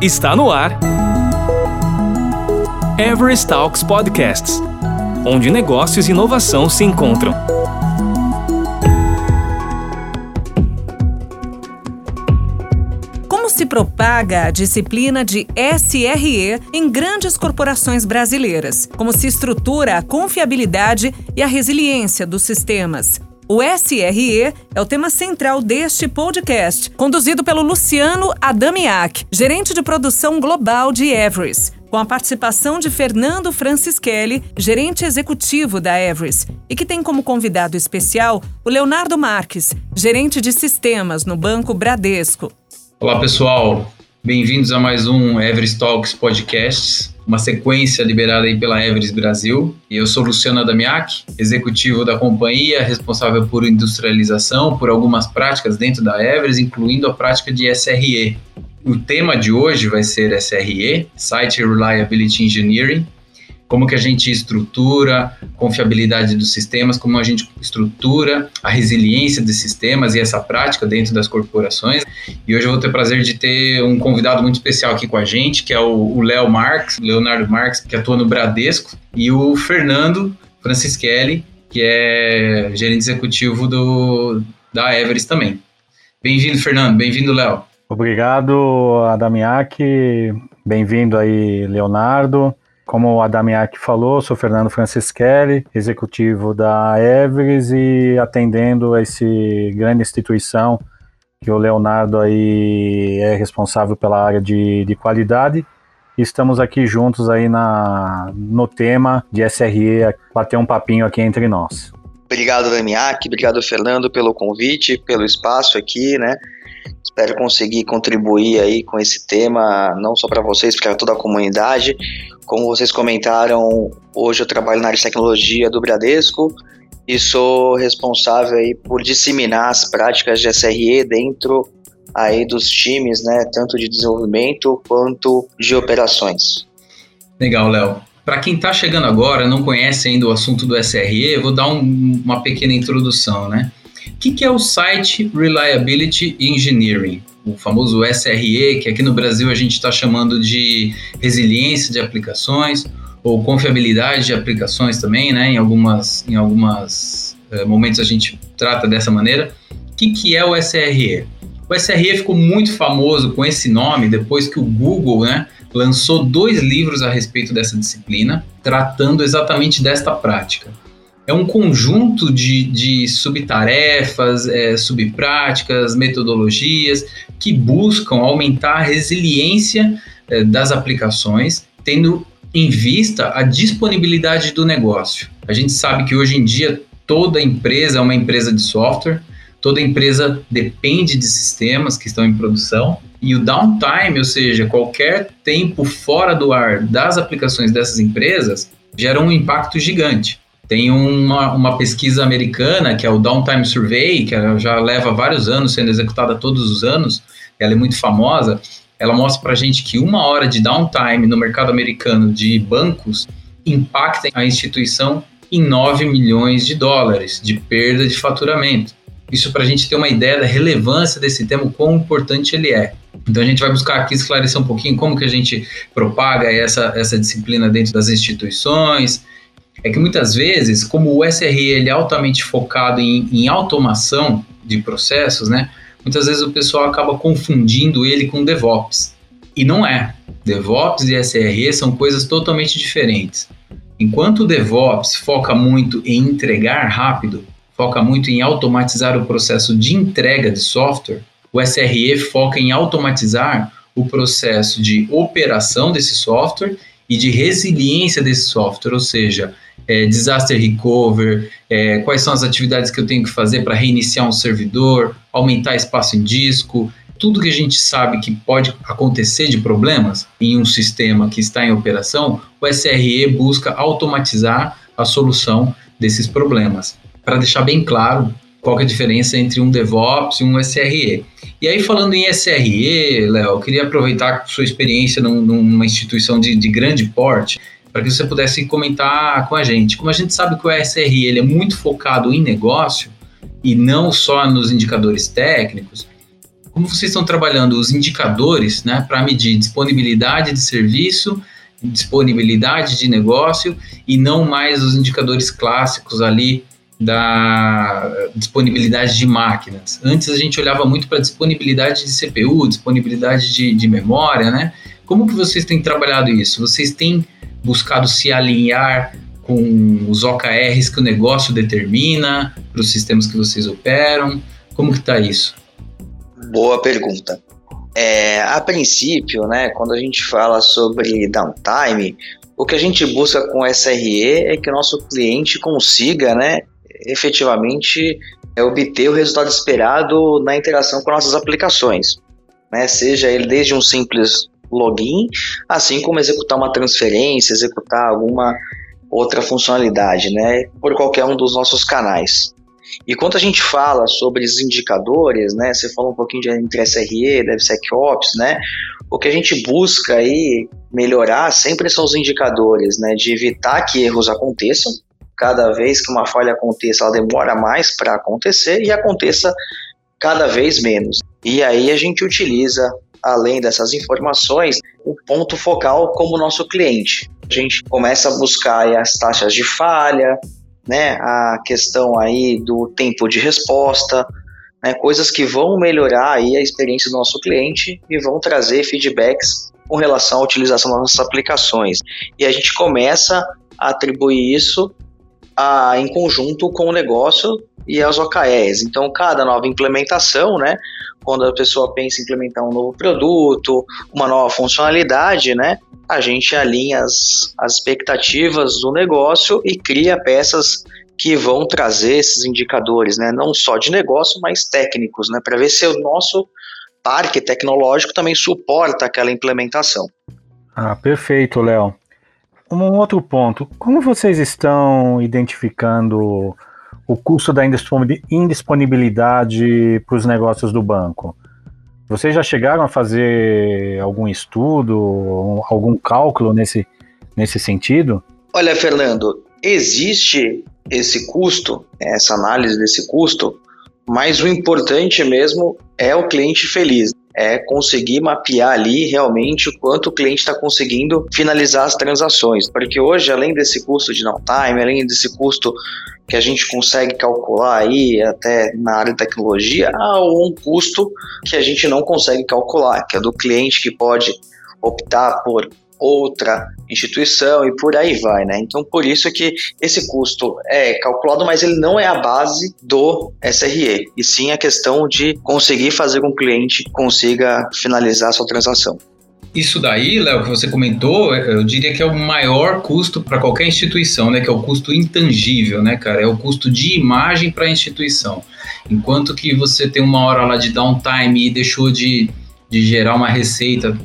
Está no ar. Everest Talks Podcasts onde negócios e inovação se encontram. Como se propaga a disciplina de SRE em grandes corporações brasileiras? Como se estrutura a confiabilidade e a resiliência dos sistemas? O SRE é o tema central deste podcast, conduzido pelo Luciano Adamiak, gerente de produção global de Everest, com a participação de Fernando Francischelli, gerente executivo da Everest, e que tem como convidado especial o Leonardo Marques, gerente de sistemas no Banco Bradesco. Olá, pessoal. Bem-vindos a mais um Everest Talks Podcasts uma sequência liberada aí pela Everest Brasil. Eu sou Luciano Adamiak, executivo da companhia, responsável por industrialização, por algumas práticas dentro da Everest, incluindo a prática de SRE. O tema de hoje vai ser SRE, Site Reliability Engineering, como que a gente estrutura confiabilidade dos sistemas, como a gente estrutura a resiliência dos sistemas e essa prática dentro das corporações. E hoje eu vou ter o prazer de ter um convidado muito especial aqui com a gente, que é o Léo Marques, Leonardo Marques, que atua no Bradesco, e o Fernando Francischelli, que é gerente executivo do, da Everest também. Bem-vindo, Fernando. Bem-vindo, Léo. Obrigado, Adamiak. Bem-vindo aí, Leonardo. Como o Adamiak falou, sou Fernando Francischelli, executivo da Everest e atendendo essa grande instituição que o Leonardo aí é responsável pela área de, de qualidade. E estamos aqui juntos aí na, no tema de SRE, bater um papinho aqui entre nós. Obrigado, Damiak, obrigado, Fernando, pelo convite, pelo espaço aqui, né? Espero conseguir contribuir aí com esse tema, não só para vocês, para toda a comunidade. Como vocês comentaram, hoje eu trabalho na área de tecnologia do Bradesco e sou responsável aí por disseminar as práticas de SRE dentro aí dos times, né, tanto de desenvolvimento quanto de operações. Legal, Léo. Para quem está chegando agora, não conhece ainda o assunto do SRE, vou dar um, uma pequena introdução, né? Que, que é o Site Reliability Engineering? O famoso SRE, que aqui no Brasil a gente está chamando de resiliência de aplicações ou confiabilidade de aplicações também, né? Em algumas, em algumas eh, momentos a gente trata dessa maneira. O que, que é o SRE? O SRE ficou muito famoso com esse nome depois que o Google, né, lançou dois livros a respeito dessa disciplina, tratando exatamente desta prática é um conjunto de, de subtarefas, é, subpráticas, metodologias que buscam aumentar a resiliência é, das aplicações, tendo em vista a disponibilidade do negócio. A gente sabe que hoje em dia toda empresa é uma empresa de software, toda empresa depende de sistemas que estão em produção e o downtime, ou seja, qualquer tempo fora do ar das aplicações dessas empresas, gera um impacto gigante. Tem uma, uma pesquisa americana, que é o Downtime Survey, que já leva vários anos sendo executada todos os anos, ela é muito famosa. Ela mostra para gente que uma hora de downtime no mercado americano de bancos impacta a instituição em 9 milhões de dólares de perda de faturamento. Isso para a gente ter uma ideia da relevância desse tema, o quão importante ele é. Então a gente vai buscar aqui esclarecer um pouquinho como que a gente propaga essa, essa disciplina dentro das instituições, é que muitas vezes, como o SRE ele é altamente focado em, em automação de processos, né? Muitas vezes o pessoal acaba confundindo ele com DevOps. E não é. DevOps e SRE são coisas totalmente diferentes. Enquanto o DevOps foca muito em entregar rápido, foca muito em automatizar o processo de entrega de software, o SRE foca em automatizar o processo de operação desse software e de resiliência desse software, ou seja, é, disaster recover, é, quais são as atividades que eu tenho que fazer para reiniciar um servidor, aumentar espaço em disco, tudo que a gente sabe que pode acontecer de problemas em um sistema que está em operação, o SRE busca automatizar a solução desses problemas. Para deixar bem claro qual é a diferença entre um DevOps e um SRE. E aí, falando em SRE, Léo, eu queria aproveitar sua experiência num, numa instituição de, de grande porte para que você pudesse comentar com a gente. Como a gente sabe que o SRE ele é muito focado em negócio e não só nos indicadores técnicos, como vocês estão trabalhando os indicadores né, para medir disponibilidade de serviço, disponibilidade de negócio e não mais os indicadores clássicos ali da disponibilidade de máquinas. Antes a gente olhava muito para disponibilidade de CPU, disponibilidade de, de memória, né? Como que vocês têm trabalhado isso? Vocês têm buscado se alinhar com os OKRs que o negócio determina, para os sistemas que vocês operam? Como que está isso? Boa pergunta. É, a princípio, né, quando a gente fala sobre downtime, o que a gente busca com SRE é que o nosso cliente consiga, né, efetivamente é, obter o resultado esperado na interação com nossas aplicações, né, seja ele desde um simples login, assim como executar uma transferência, executar alguma outra funcionalidade, né, por qualquer um dos nossos canais. E quando a gente fala sobre os indicadores, né, você falou um pouquinho de entre SRE, DevSecOps, né, o que a gente busca aí melhorar sempre são os indicadores, né, de evitar que erros aconteçam. Cada vez que uma falha aconteça, ela demora mais para acontecer e aconteça cada vez menos. E aí a gente utiliza, além dessas informações, o ponto focal como nosso cliente. A gente começa a buscar as taxas de falha, né, a questão aí do tempo de resposta, né, coisas que vão melhorar aí a experiência do nosso cliente e vão trazer feedbacks com relação à utilização das nossas aplicações. E a gente começa a atribuir isso a, em conjunto com o negócio e as OKRs. Então, cada nova implementação, né, quando a pessoa pensa em implementar um novo produto, uma nova funcionalidade, né, a gente alinha as, as expectativas do negócio e cria peças que vão trazer esses indicadores, né, não só de negócio, mas técnicos, né, para ver se o nosso parque tecnológico também suporta aquela implementação. Ah, perfeito, Léo. Um outro ponto, como vocês estão identificando o custo da indisponibilidade para os negócios do banco? Vocês já chegaram a fazer algum estudo, algum cálculo nesse, nesse sentido? Olha, Fernando, existe esse custo, essa análise desse custo, mas o importante mesmo é o cliente feliz é conseguir mapear ali realmente o quanto o cliente está conseguindo finalizar as transações. Porque hoje, além desse custo de downtime, além desse custo que a gente consegue calcular aí até na área de tecnologia, há um custo que a gente não consegue calcular, que é do cliente que pode optar por outra instituição e por aí vai, né? Então, por isso que esse custo é calculado, mas ele não é a base do SRE, e sim a questão de conseguir fazer com que o cliente consiga finalizar a sua transação. Isso daí, Léo, que você comentou, eu diria que é o maior custo para qualquer instituição, né? Que é o custo intangível, né, cara? É o custo de imagem para a instituição. Enquanto que você tem uma hora lá de downtime e deixou de, de gerar uma receita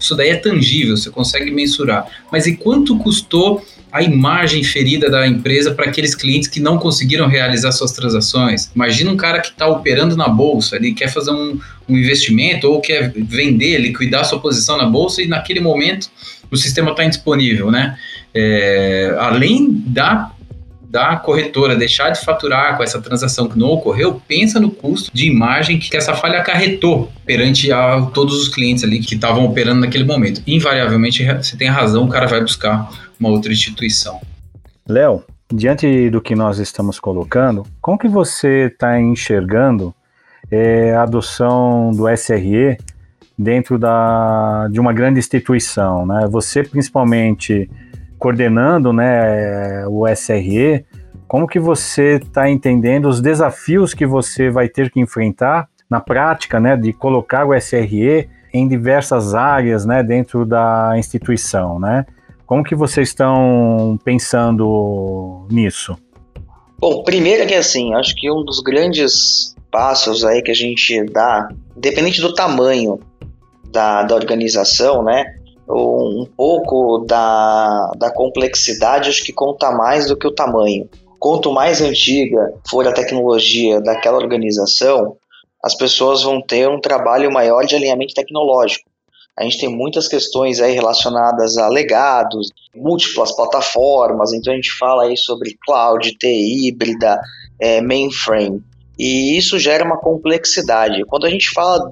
isso daí é tangível, você consegue mensurar. Mas e quanto custou a imagem ferida da empresa para aqueles clientes que não conseguiram realizar suas transações? Imagina um cara que está operando na bolsa, ele quer fazer um, um investimento ou quer vender, liquidar sua posição na bolsa e naquele momento o sistema está indisponível, né? É, além da da corretora deixar de faturar com essa transação que não ocorreu, pensa no custo de imagem que essa falha acarretou perante a todos os clientes ali que estavam operando naquele momento. Invariavelmente, você tem razão, o cara vai buscar uma outra instituição. Léo, diante do que nós estamos colocando, como que você está enxergando é, a adoção do SRE dentro da, de uma grande instituição? Né? Você, principalmente coordenando né, o SRE, como que você está entendendo os desafios que você vai ter que enfrentar na prática, né, de colocar o SRE em diversas áreas, né, dentro da instituição, né? Como que vocês estão pensando nisso? Bom, primeiro que assim, acho que um dos grandes passos aí que a gente dá, independente do tamanho da, da organização, né, um pouco da, da complexidade, acho que conta mais do que o tamanho. Quanto mais antiga for a tecnologia daquela organização, as pessoas vão ter um trabalho maior de alinhamento tecnológico. A gente tem muitas questões aí relacionadas a legados, múltiplas plataformas, então a gente fala aí sobre cloud, TI híbrida, é, mainframe, e isso gera uma complexidade. Quando a gente fala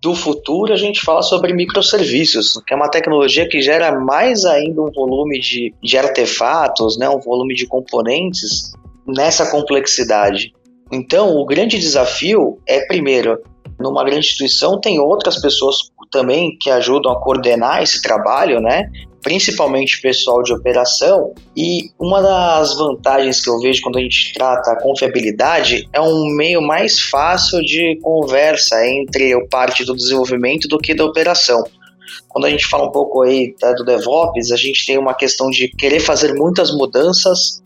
do futuro, a gente fala sobre microserviços, que é uma tecnologia que gera mais ainda um volume de, de artefatos, né, um volume de componentes nessa complexidade. Então, o grande desafio é, primeiro, numa grande instituição tem outras pessoas também que ajudam a coordenar esse trabalho, né? Principalmente pessoal de operação. E uma das vantagens que eu vejo quando a gente trata a confiabilidade é um meio mais fácil de conversa entre o parte do desenvolvimento do que da operação. Quando a gente fala um pouco aí tá, do DevOps, a gente tem uma questão de querer fazer muitas mudanças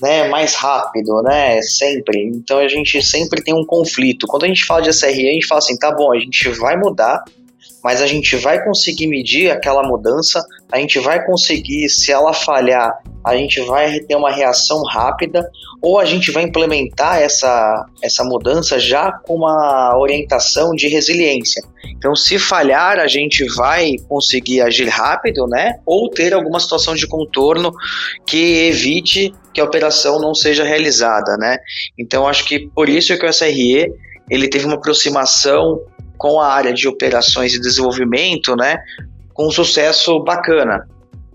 né, mais rápido, né, sempre. Então a gente sempre tem um conflito. Quando a gente fala de SRE, a gente fala assim, tá bom, a gente vai mudar, mas a gente vai conseguir medir aquela mudança, a gente vai conseguir, se ela falhar, a gente vai ter uma reação rápida, ou a gente vai implementar essa, essa mudança já com uma orientação de resiliência. Então, se falhar, a gente vai conseguir agir rápido, né? Ou ter alguma situação de contorno que evite que a operação não seja realizada, né? Então, acho que por isso que o SRE ele teve uma aproximação com a área de operações e desenvolvimento, né, com um sucesso bacana.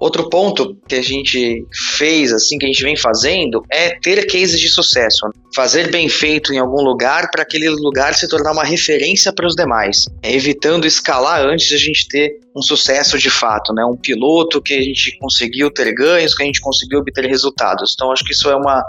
Outro ponto que a gente fez, assim, que a gente vem fazendo, é ter cases de sucesso. Fazer bem feito em algum lugar para aquele lugar se tornar uma referência para os demais. Evitando escalar antes de a gente ter um sucesso de fato, né? Um piloto que a gente conseguiu ter ganhos, que a gente conseguiu obter resultados. Então, acho que isso é uma,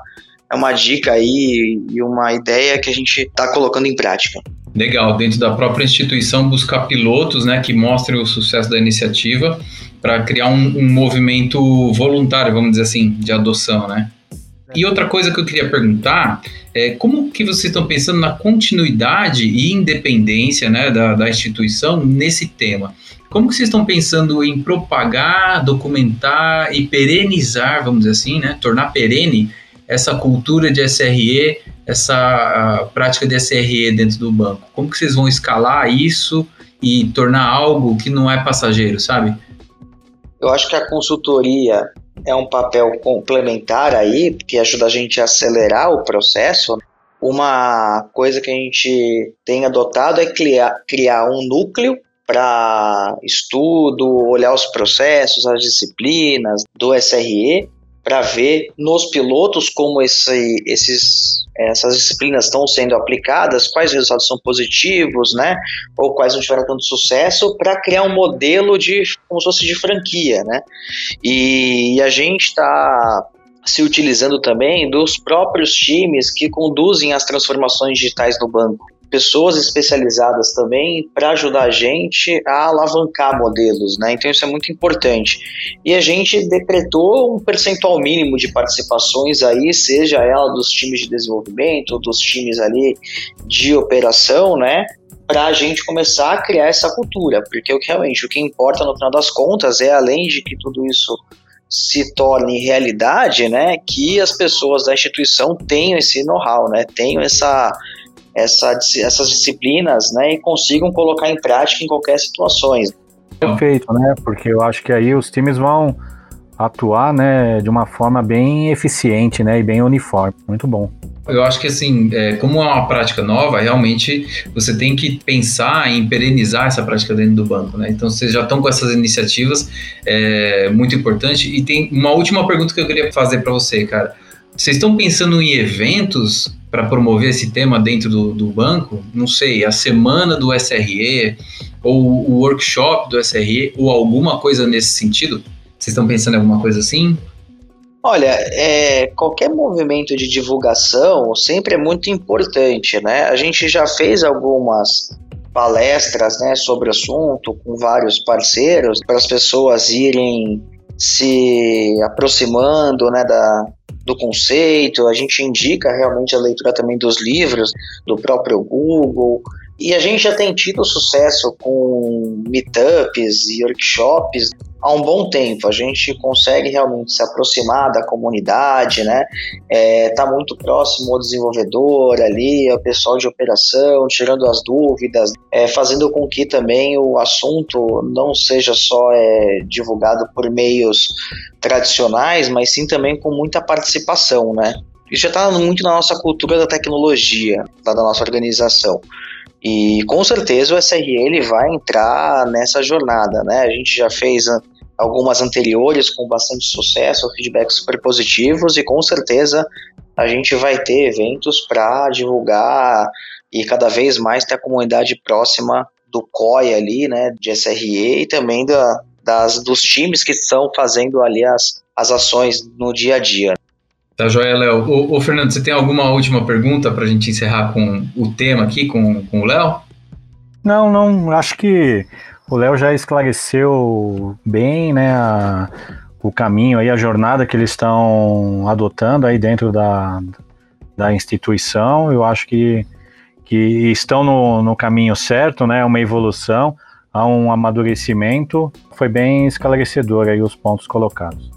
é uma dica aí e uma ideia que a gente está colocando em prática. Legal, dentro da própria instituição buscar pilotos né, que mostrem o sucesso da iniciativa para criar um, um, movimento voluntário, vamos dizer assim, de adoção, né? E outra coisa que eu queria perguntar é como que vocês estão pensando na continuidade e independência né, da, da instituição nesse tema? Como que vocês estão pensando em propagar, documentar e perenizar, vamos dizer assim, né, tornar perene essa cultura de SRE, essa prática de SRE dentro do banco? Como que vocês vão escalar isso e tornar algo que não é passageiro, sabe? Eu acho que a consultoria é um papel complementar aí, que ajuda a gente a acelerar o processo. Uma coisa que a gente tem adotado é criar, criar um núcleo para estudo, olhar os processos, as disciplinas do SRE para ver nos pilotos como esse, esses, essas disciplinas estão sendo aplicadas, quais resultados são positivos, né? Ou quais não tiveram tanto sucesso, para criar um modelo de como se fosse de franquia, né? E, e a gente está se utilizando também dos próprios times que conduzem as transformações digitais no banco pessoas especializadas também para ajudar a gente a alavancar modelos, né? Então isso é muito importante. E a gente decretou um percentual mínimo de participações aí, seja ela dos times de desenvolvimento, dos times ali de operação, né? Para a gente começar a criar essa cultura, porque o que realmente o que importa no final das contas é além de que tudo isso se torne realidade, né, que as pessoas da instituição tenham esse know-how, né, tenham essa essa, essas disciplinas né, e consigam colocar em prática em qualquer situação. Perfeito, né? Porque eu acho que aí os times vão atuar né, de uma forma bem eficiente né, e bem uniforme. Muito bom. Eu acho que assim, é, como é uma prática nova, realmente você tem que pensar em perenizar essa prática dentro do banco, né? Então vocês já estão com essas iniciativas, é muito importante. E tem uma última pergunta que eu queria fazer para você, cara. Vocês estão pensando em eventos para promover esse tema dentro do, do, banco? Não sei, a semana do SRE, ou o workshop do SRE, ou alguma coisa nesse sentido? Vocês estão pensando em alguma coisa assim? Olha, é, qualquer movimento de divulgação sempre é muito importante, né? A gente já fez algumas palestras né, sobre o assunto com vários parceiros para as pessoas irem se aproximando né, da, do conceito, a gente indica realmente a leitura também dos livros do próprio Google. E a gente já tem tido sucesso com meetups e workshops há um bom tempo. A gente consegue realmente se aproximar da comunidade, né? É, tá muito próximo ao desenvolvedor ali, ao pessoal de operação, tirando as dúvidas, é, fazendo com que também o assunto não seja só é, divulgado por meios tradicionais, mas sim também com muita participação, né? Isso já está muito na nossa cultura da tecnologia, da nossa organização. E com certeza o SRE ele vai entrar nessa jornada, né? A gente já fez algumas anteriores com bastante sucesso, feedbacks super positivos e com certeza a gente vai ter eventos para divulgar e cada vez mais ter a comunidade próxima do COI ali, né, de SRE e também da, das, dos times que estão fazendo ali as, as ações no dia a dia. Tá joia, Léo. Ô, ô, Fernando, você tem alguma última pergunta para a gente encerrar com o tema aqui, com, com o Léo? Não, não, acho que o Léo já esclareceu bem, né, a, o caminho aí, a jornada que eles estão adotando aí dentro da, da instituição. Eu acho que, que estão no, no caminho certo, né, uma evolução, há um amadurecimento. Foi bem esclarecedor aí os pontos colocados.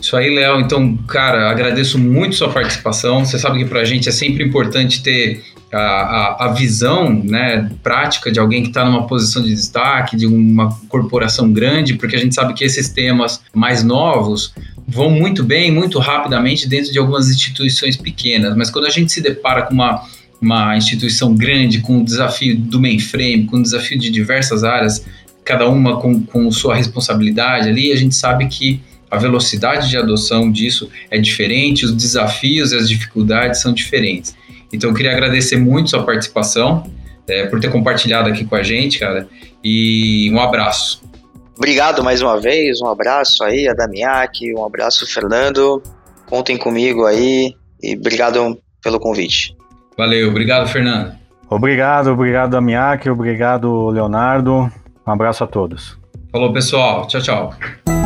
Isso aí, Léo. Então, cara, agradeço muito sua participação. Você sabe que para a gente é sempre importante ter a, a, a visão né, prática de alguém que está numa posição de destaque, de uma corporação grande, porque a gente sabe que esses temas mais novos vão muito bem, muito rapidamente dentro de algumas instituições pequenas. Mas quando a gente se depara com uma, uma instituição grande, com o desafio do mainframe, com o desafio de diversas áreas, cada uma com, com sua responsabilidade ali, a gente sabe que a velocidade de adoção disso é diferente, os desafios e as dificuldades são diferentes. Então, eu queria agradecer muito sua participação, é, por ter compartilhado aqui com a gente, cara, e um abraço. Obrigado mais uma vez, um abraço aí a Damiak, um abraço Fernando, contem comigo aí e obrigado pelo convite. Valeu, obrigado Fernando. Obrigado, obrigado Damiak, obrigado Leonardo, um abraço a todos. Falou pessoal, tchau, tchau.